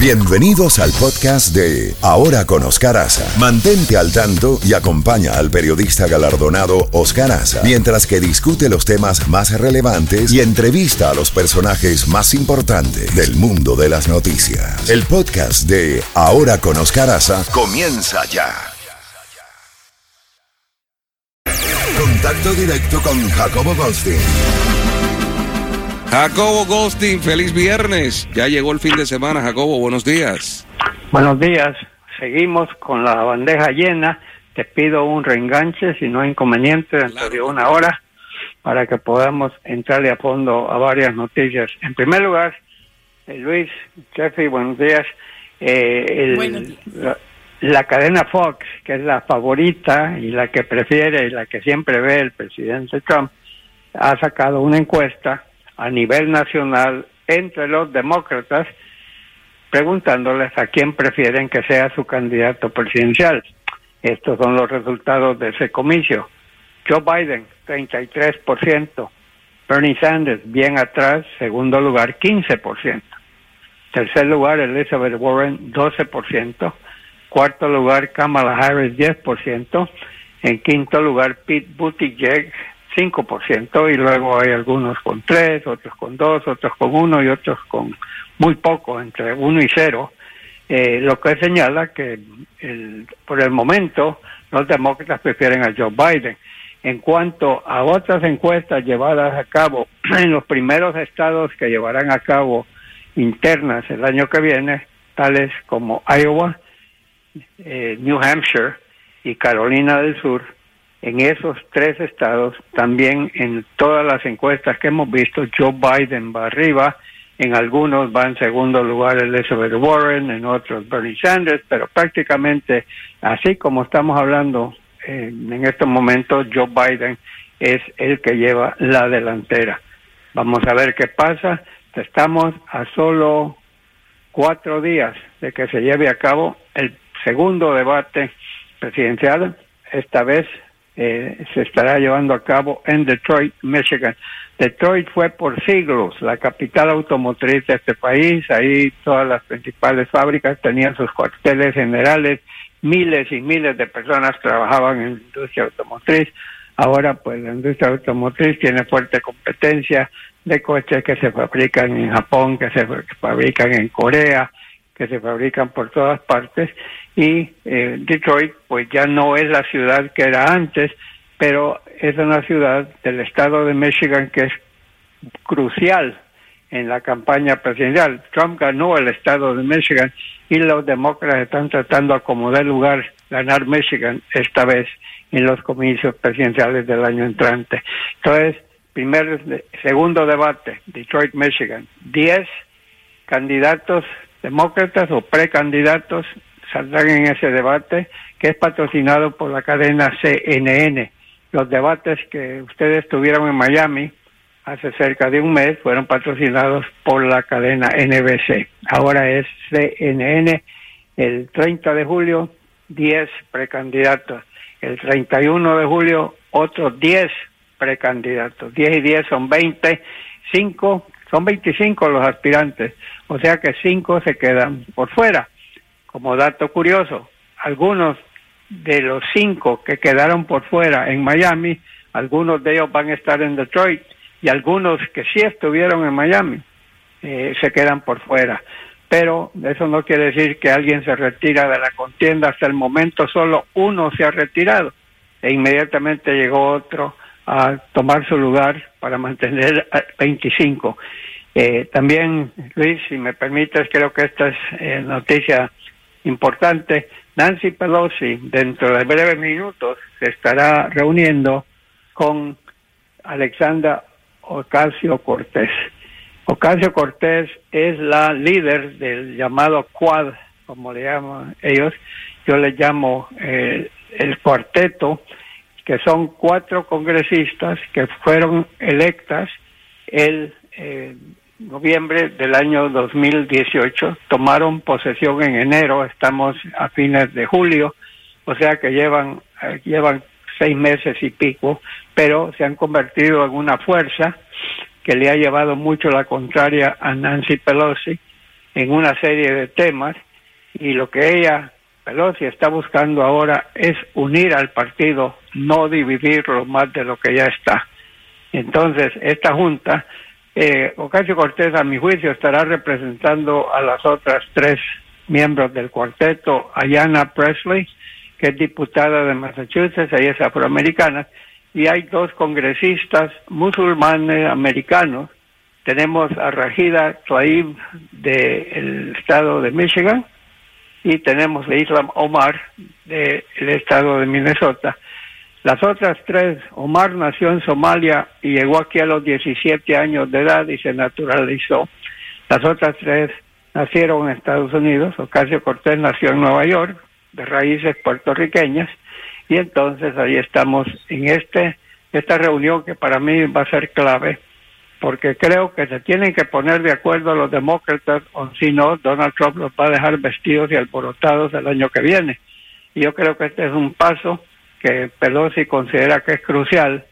Bienvenidos al podcast de Ahora con Oscar Aza. Mantente al tanto y acompaña al periodista galardonado Oscar Aza mientras que discute los temas más relevantes y entrevista a los personajes más importantes del mundo de las noticias. El podcast de Ahora con Oscar Aza comienza ya. Contacto directo con Jacobo Goldstein. Jacobo Ghosting, feliz viernes. Ya llegó el fin de semana, Jacobo, buenos días. Buenos días. Seguimos con la bandeja llena. Te pido un reenganche, si no hay inconveniente, dentro de una hora, para que podamos entrarle a fondo a varias noticias. En primer lugar, eh, Luis, Jeffrey, buenos días. Eh, La, la cadena Fox, que es la favorita y la que prefiere y la que siempre ve el presidente Trump, ha sacado una encuesta a nivel nacional entre los demócratas preguntándoles a quién prefieren que sea su candidato presidencial. Estos son los resultados de ese comicio. Joe Biden, 33%. Bernie Sanders, bien atrás, segundo lugar, 15%. Tercer lugar, Elizabeth Warren, 12%. Cuarto lugar, Kamala Harris, 10%. En quinto lugar, Pete Buttigieg, 5% y luego hay algunos con 3, otros con 2, otros con 1 y otros con muy poco, entre 1 y 0, eh, lo que señala que el, por el momento los demócratas prefieren a Joe Biden. En cuanto a otras encuestas llevadas a cabo en los primeros estados que llevarán a cabo internas el año que viene, tales como Iowa, eh, New Hampshire y Carolina del Sur, en esos tres estados, también en todas las encuestas que hemos visto, Joe Biden va arriba, en algunos va en segundo lugar Elizabeth Warren, en otros Bernie Sanders, pero prácticamente así como estamos hablando eh, en estos momentos, Joe Biden es el que lleva la delantera. Vamos a ver qué pasa. Estamos a solo cuatro días de que se lleve a cabo el segundo debate presidencial, esta vez eh, se estará llevando a cabo en Detroit, Michigan. Detroit fue por siglos la capital automotriz de este país, ahí todas las principales fábricas tenían sus cuarteles generales, miles y miles de personas trabajaban en la industria automotriz. Ahora, pues la industria automotriz tiene fuerte competencia de coches que se fabrican en Japón, que se fabrican en Corea, que se fabrican por todas partes y eh, Detroit pues ya no es la ciudad que era antes, pero es una ciudad del estado de Michigan que es crucial en la campaña presidencial. Trump ganó el estado de Michigan y los demócratas están tratando de acomodar lugar, ganar Michigan esta vez en los comicios presidenciales del año entrante. Entonces, primer, segundo debate, Detroit, Michigan. Diez candidatos demócratas o precandidatos saldrán en ese debate que es patrocinado por la cadena CNN. Los debates que ustedes tuvieron en Miami hace cerca de un mes fueron patrocinados por la cadena NBC. Ahora es CNN. El 30 de julio, 10 precandidatos. El 31 de julio, otros 10 precandidatos. 10 y 10 son 20. 5 son 25 los aspirantes, o sea que 5 se quedan por fuera. Como dato curioso, algunos de los 5 que quedaron por fuera en Miami, algunos de ellos van a estar en Detroit y algunos que sí estuvieron en Miami eh, se quedan por fuera. Pero eso no quiere decir que alguien se retira de la contienda. Hasta el momento solo uno se ha retirado e inmediatamente llegó otro a tomar su lugar para mantener 25. Eh, también, Luis, si me permites, creo que esta es eh, noticia importante. Nancy Pelosi, dentro de breves minutos, se estará reuniendo con Alexandra Ocasio Cortés. Ocasio Cortés es la líder del llamado Quad, como le llaman ellos. Yo le llamo eh, el cuarteto que son cuatro congresistas que fueron electas el eh, noviembre del año 2018, tomaron posesión en enero, estamos a fines de julio, o sea que llevan, eh, llevan seis meses y pico, pero se han convertido en una fuerza que le ha llevado mucho la contraria a Nancy Pelosi en una serie de temas y lo que ella, Pelosi, está buscando ahora es unir al partido, no dividirlo más de lo que ya está. Entonces, esta junta, eh, Ocasio Cortés, a mi juicio, estará representando a las otras tres miembros del cuarteto, Ayanna Presley, que es diputada de Massachusetts, ella es afroamericana, y hay dos congresistas musulmanes americanos. Tenemos a Rajida Tlaib del estado de Michigan y tenemos a Islam Omar del estado de Minnesota. Las otras tres, Omar nació en Somalia y llegó aquí a los 17 años de edad y se naturalizó. Las otras tres nacieron en Estados Unidos. Ocasio Cortés nació en Nueva York, de raíces puertorriqueñas, y entonces ahí estamos en este esta reunión que para mí va a ser clave, porque creo que se tienen que poner de acuerdo los demócratas, o si no, Donald Trump los va a dejar vestidos y alborotados el año que viene. Y yo creo que este es un paso que Pelosi considera que es crucial,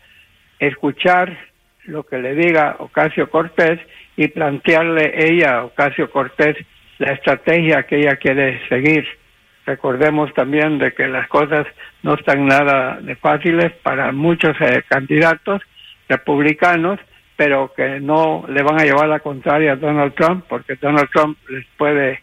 escuchar lo que le diga Ocasio Cortés y plantearle ella Ocasio Cortés la estrategia que ella quiere seguir. Recordemos también de que las cosas no están nada de fáciles para muchos eh, candidatos republicanos, pero que no le van a llevar la contraria a Donald Trump, porque Donald Trump les puede